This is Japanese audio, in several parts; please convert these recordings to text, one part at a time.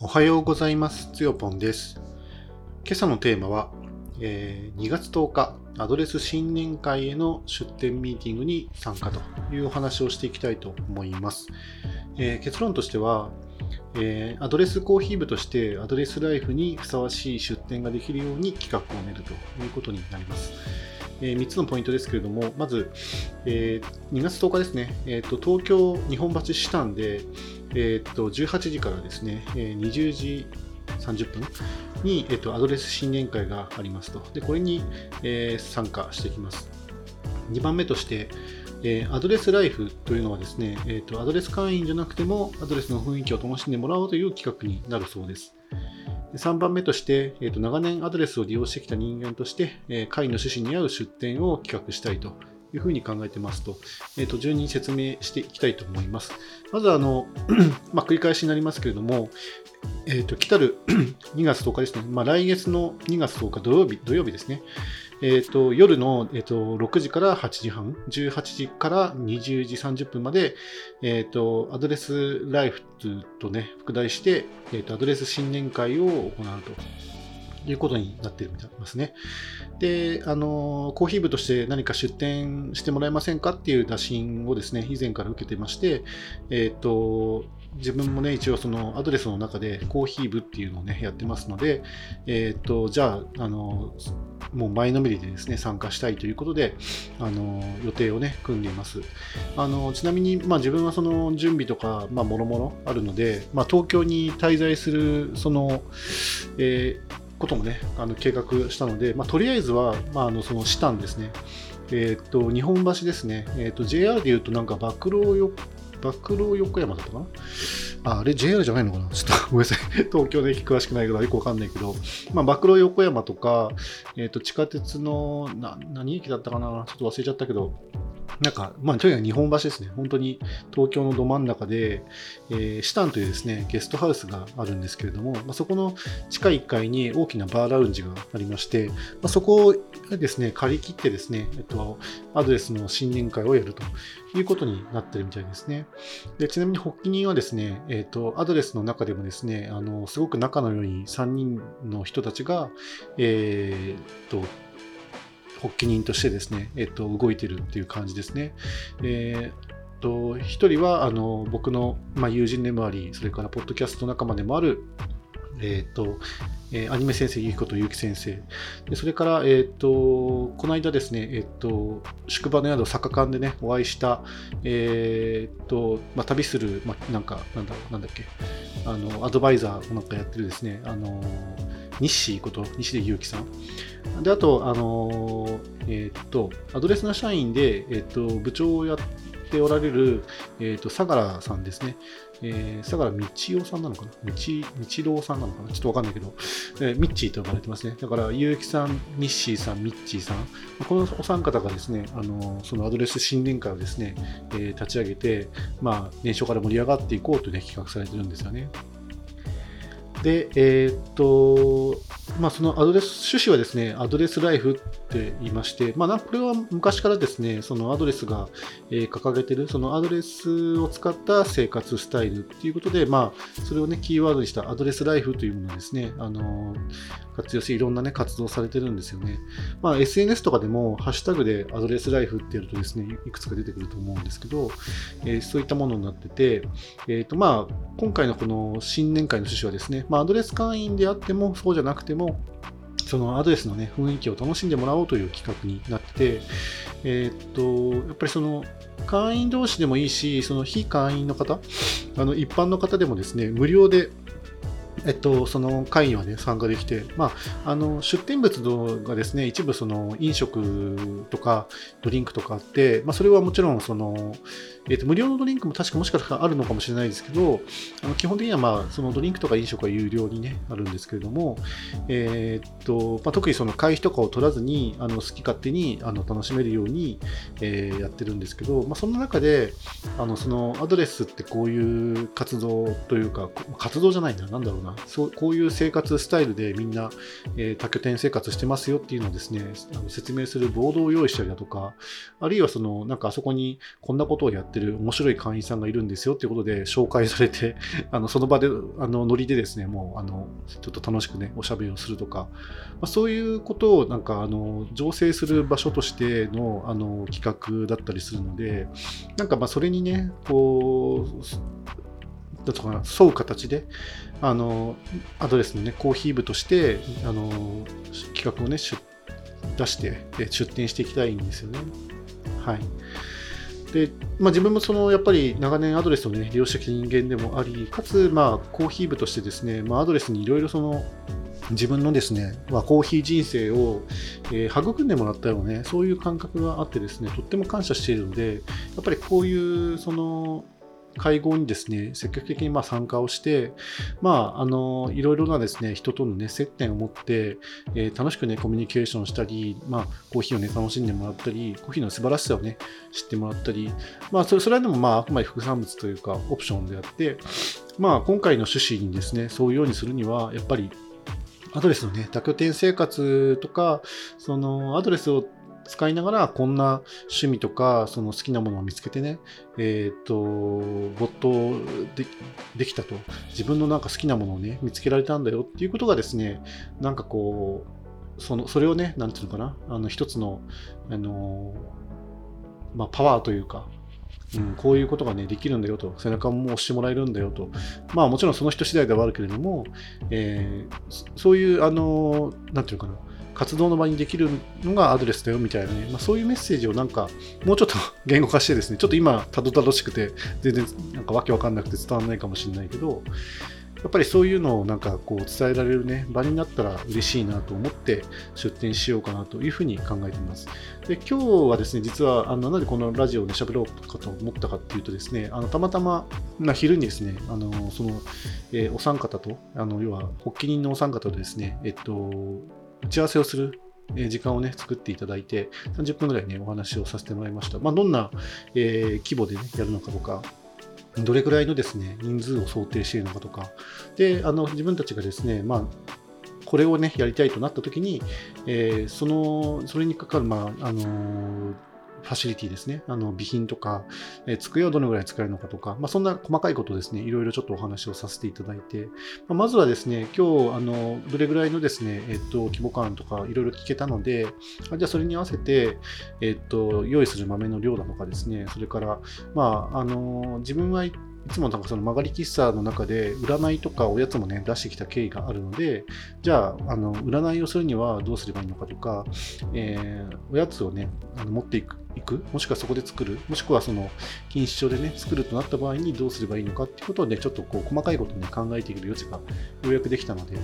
おはようございます。つよぽんです。今朝のテーマは、えー、2月10日、アドレス新年会への出店ミーティングに参加というお話をしていきたいと思います。えー、結論としては、えー、アドレスコーヒー部としてアドレスライフにふさわしい出店ができるように企画を練るということになります。えー、3つのポイントですけれども、まず、えー、2月10日ですね、えーと、東京日本橋支店で、えーと、18時からですね、えー、20時30分に、えーと、アドレス新年会がありますと。で、これに、えー、参加してきます。2番目として、えー、アドレスライフというのはですね、えーと、アドレス会員じゃなくてもアドレスの雰囲気を楽しんでもらおうという企画になるそうです。3番目として、えーと、長年アドレスを利用してきた人間として、えー、会の趣旨に合う出店を企画したいというふうに考えてますと、えーと、順に説明していきたいと思います。まずあの、まあ、繰り返しになりますけれども、えーと、来たる 2月10日ですね、まあ、来月の2月10日土曜日土曜日ですね、えーと、夜の、えーと、6時から8時半、18時から20時30分まで、えーと、アドレスライフとね、副題して、えー、とアドレス新年会を行うと。いうことになっていますね。で、あの、コーヒー部として何か出店してもらえませんかっていう打診をですね、以前から受けてまして、えっ、ー、と、自分もね、一応そのアドレスの中でコーヒー部っていうのをね、やってますので、えっ、と、じゃあ、あの、もう前のめりでですね、参加したいということで、あの、予定をね、組んでいます。あの、ちなみに、まあ自分はその準備とか、まあ、もろもろあるので、まあ東京に滞在する、その、えーこともね、あの計画したので、まあ、とりあえずは、まあ、あのそのシタンですね、えっ、と、日本橋ですね、えっ、と、JR でいうと、なんか、バクローよ、バクロ横山だったかな？ああれ JR じゃないのかな？ちょっと ごめんなさい。東京の駅詳しくないからよくわかんないけど、まあ、バクロ横山とか、えっ、と、地下鉄の、な、何駅だったかな？ちょっと忘れちゃったけど、なんか、まあ、とにかく日本橋ですね。本当に東京のど真ん中で、えー、シタンというですね、ゲストハウスがあるんですけれども、まあ、そこの地下1階に大きなバーラウンジがありまして、まあ、そこをですね、借り切ってですね、えっと、アドレスの新年会をやるということになってるみたいですね。でちなみに発起人はですね、えっと、アドレスの中でもですね、あの、すごく仲の良い3人の人たちが、えー、っと、発起人としてですね、えっと、動いてるっていう感じですね。えーと一人はあの僕の、まあ、友人でもあり、それからポッドキャスト仲間でもある、えっ、ー、と、えー、アニメ先生、ゆきことゆき先生。でそれから、えっ、ー、と、この間ですね、えっ、と、宿場の宿、坂館でね、お会いした、えっ、と、まあ、旅する、まあ、なんか、なんだろう、なんだっけ、あの、アドバイザーなんかやってるですね、あの、西こと、西出祐樹さん。で、あと、あのえっ、と、アドレスの社員で、えっ、と、部長をやっておられる、えっ、と、相良さんですね。えー、相良道夫さんなのかな？道、道郎さんなのかな？ちょっとわかんないけど、えー、ミッチーと呼ばれてますね。だから、結城さん、ミッシーさん、ミッチーさん、このお三方がですね、あのそのアドレス新年会をですね、えー、立ち上げて、まあ、年初から盛り上がっていこうという、ね、企画されてるんですよね。で、えー、っと、まあ、そのアドレス、趣旨はですね、アドレスライフって言いまして、まあ、これは昔からですね、そのアドレスが、え掲げてる、そのアドレスを使った生活スタイルっていうことで、まあ、それをね、キーワードにしたアドレスライフというものですね、あの活用していろんなね、活動されてるんですよね。まあ、SNS とかでも、ハッシュタグでアドレスライフってやるとですね、いくつか出てくると思うんですけど、えー、そういったものになってて、えっ、と、まあ、今回のこの新年会の趣旨はですね、まあ、アドレス会員であっても、そうじゃなくても、そのアドレスのね、雰囲気を楽しんでもらおうという企画になってて、えっ、と、やっぱりその、会員同士でもいいし、その非会員の方、あの一般の方でもですね、無料でえっと、その会員はね、参加できて、まあ、あの、出店物がですね、一部その飲食とかドリンクとかあって、まあ、それはもちろん、その、えっと、無料のドリンクも確かもしかしたらあるのかもしれないですけど、あの基本的にはまあ、そのドリンクとか飲食は有料にね、あるんですけれども、えー、っと、まあ、特にその会費とかを取らずに、あの、好き勝手にあの楽しめるように、えー、やってるんですけど、まあ、その中で、あの、そのアドレスってこういう活動というか、活動じゃないんだ、なんだろうな、な、そうこういう生活スタイルでみんな、えー、多拠点生活してますよっていうのをですね、あの説明するボードを用意したりだとか、あるいはその、なんかあそこにこんなことをやってる面白い会員さんがいるんですよっていうことで紹介されて、あのその場で、あのノリでですね、もうあのちょっと楽しくね、おしゃべりをするとか、まあ、そういうことをなんかあの醸成する場所としてのあの企画だったりするので、なんかまあそれにね、こう、だとかな、沿う形で、あの、アドレスのね、コーヒー部として、あの、企画をね、出して、出店していきたいんですよね。はい。で、まあ、自分もそのやっぱり長年アドレスを、ね、利用してきた人間でもあり、かつ、まあ、コーヒー部としてですね、まあ、アドレスにいろいろその自分のですね、まあ、コーヒー人生を、えー、育んでもらったようね、そういう感覚があってですね、とっても感謝しているので、やっぱりこういうその会合にですね、積極的にま参加をして、まあ、あの、いろいろなですね、人とのね、接点を持って、えー、楽しくね、コミュニケーションしたり、まあ、コーヒーをね、楽しんでもらったり、コーヒーの素晴らしさをね、知ってもらったり、まあ、それ、それはでもまあ、あくまで副産物というか、オプションであって、まあ、今回の趣旨にですね、そういうようにするには、やっぱり、アドレスのね、多拠点生活とか、そのアドレスを使いながら、こんな趣味とか、その好きなものを見つけてね、えっ、ー、と、没頭でできたと。自分のなんか好きなものをね、見つけられたんだよ。っていうことがですね、なんかこう、そのそれをね、なんていうのかな、あの一つの、あの、まあ、パワーというか、うん、こういうことがね、できるんだよと、背中も押してもらえるんだよと、まあもちろんその人次第ではあるけれども、えー、そういう、あの、なんていうかな、活動の場にできるのがアドレスだよみたいなね、まあ、そういうメッセージをなんか、もうちょっと言語化してですね、ちょっと今、たどたどしくて、全然なんかわけわかんなくて伝わらないかもしれないけど、やっぱりそういうのをなんかこう伝えられるね、場になったら嬉しいなと思って出展しようかなというふうに考えています。で、今日はですね、実は、あの、なんでこのラジオで喋ろうかと思ったかっていうとですね、あの、たまたま、まあ、昼にですね、あの、その、えー、お三方と、あの、要は、発起人のお三方とですね、えっと、打ち合わせをする時間をね、作っていただいて、30分ぐらいね、お話をさせてもらいました。まあ、どんな、えー、規模でね、やるのかとか、どれくらいのですね、人数を想定しているのかとか、で、あの、自分たちがですね、まあ、これをね、やりたいとなった時に、えー、その、それにかかる、まあ、あのーファシリティですね、あの備品とか、えー、机をどのぐらい使えるのかとか、まあ、そんな細かいことですね、いろいろちょっとお話をさせていただいて、まあ、まずはですね、今日、あのどれぐらいのですね、えっ、と、規模感とかいろいろ聞けたので、あじゃあそれに合わせて、えっ、と、用意する豆の量だとかですね、それから、まあ、あの自分はいつもなんかその曲がり喫茶の中で占いとかおやつもね出してきた経緯があるのでじゃああの占いをするにはどうすればいいのかとか、えー、おやつをねあの持っていく行く？もしくはそこで作る？もしくはその錦糸町でね作るとなった場合にどうすればいいのかっていうことをねちょっとこう細かいことにね考えていく余地がようやくできたので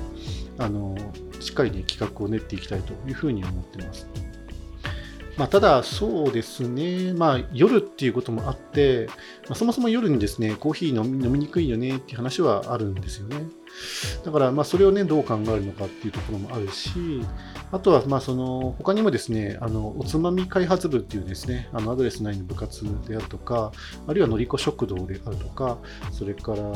あのしっかりね企画を練っていきたいというふうに思ってます。まあ、ただ、そうですね、まあ、夜っていうこともあって、まあ、そもそも夜にですね、コーヒー飲み飲みにくいよねっていう話はあるんですよね。だから、まあ、それをね、どう考えるのかっていうところもあるし、あとは、まあ、その、他にもですね、あの、おつまみ開発部っていうですね、あの、アドレス内の部活であるとか、あるいはのりこ食堂であるとか、それから、なん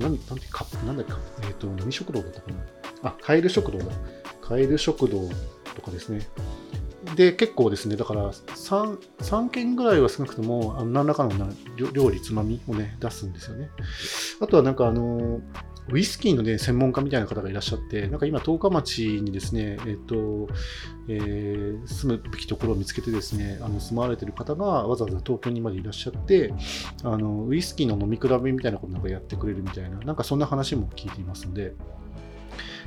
なんてか、なんだっけ、え、ー、と、何食堂だったかな。あ、カエル食堂だ。カエル食堂とかですね。で、結構ですね、だから3、3件ぐらいは少なくとも、あの何らかの料理、つまみをね、出すんですよね。あとはなんか、あの、ウイスキーのね、専門家みたいな方がいらっしゃって、なんか今、十日町にですね、えっ、と、えー、住むべきところを見つけてですね、あの住まわれてる方がわざわざ東京にまでいらっしゃって、あのウイスキーの飲み比べみたいなことなんかやってくれるみたいな、なんかそんな話も聞いていますので、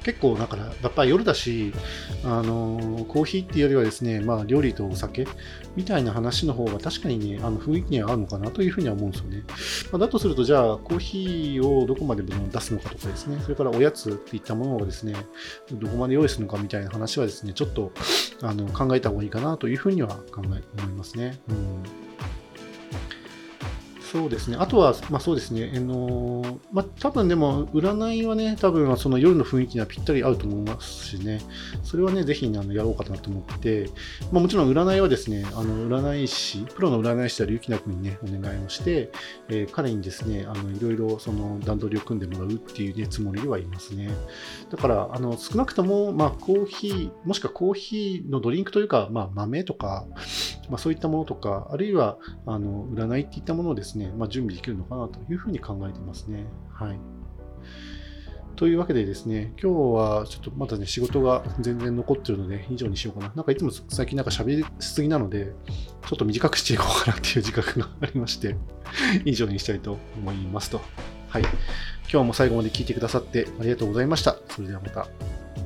結構だからやっぱり夜だしあのコーヒーっていうよりはですね、まあ、料理とお酒みたいな話の方が確かにねあの雰囲気には合うのかなというふうには思うんですよね、まあ、だとするとじゃあコーヒーをどこまで出すのかとかですね。それからおやつっていったものをですねどこまで用意するのかみたいな話はですねちょっとあの考えた方がいいかなというふうには考え思いますね、うん。そうですね。あとは、まあそうですね。あのまあ多分でも、占いはね、多分その夜の雰囲気にはぴったり合うと思いますしね。それはね、ぜひあのやろうかなと思って、まあもちろん占いはですね、あの占い師、プロの占い師であるゆきなくんにね、お願いをして、えー、彼にですね、あのいろいろその段取りを組んでもらうっていうね、つもりではいますね。だから、あの少なくとも、まあコーヒー、もしくはコーヒーのドリンクというか、まあ豆とか、まあそういったものとか、あるいは、あの占いっていったものをですねね、まあ、準備できるのかなというふうに考えていますね。はい。というわけでですね、今日はちょっとまだね、仕事が全然残ってるので、以上にしようかな。なんかいつも最近なんか喋りすぎなので、ちょっと短くしていこうかなっていう自覚がありまして、以上にしたいと思いますと。はい。今日も最後まで聞いてくださってありがとうございました。それではまた。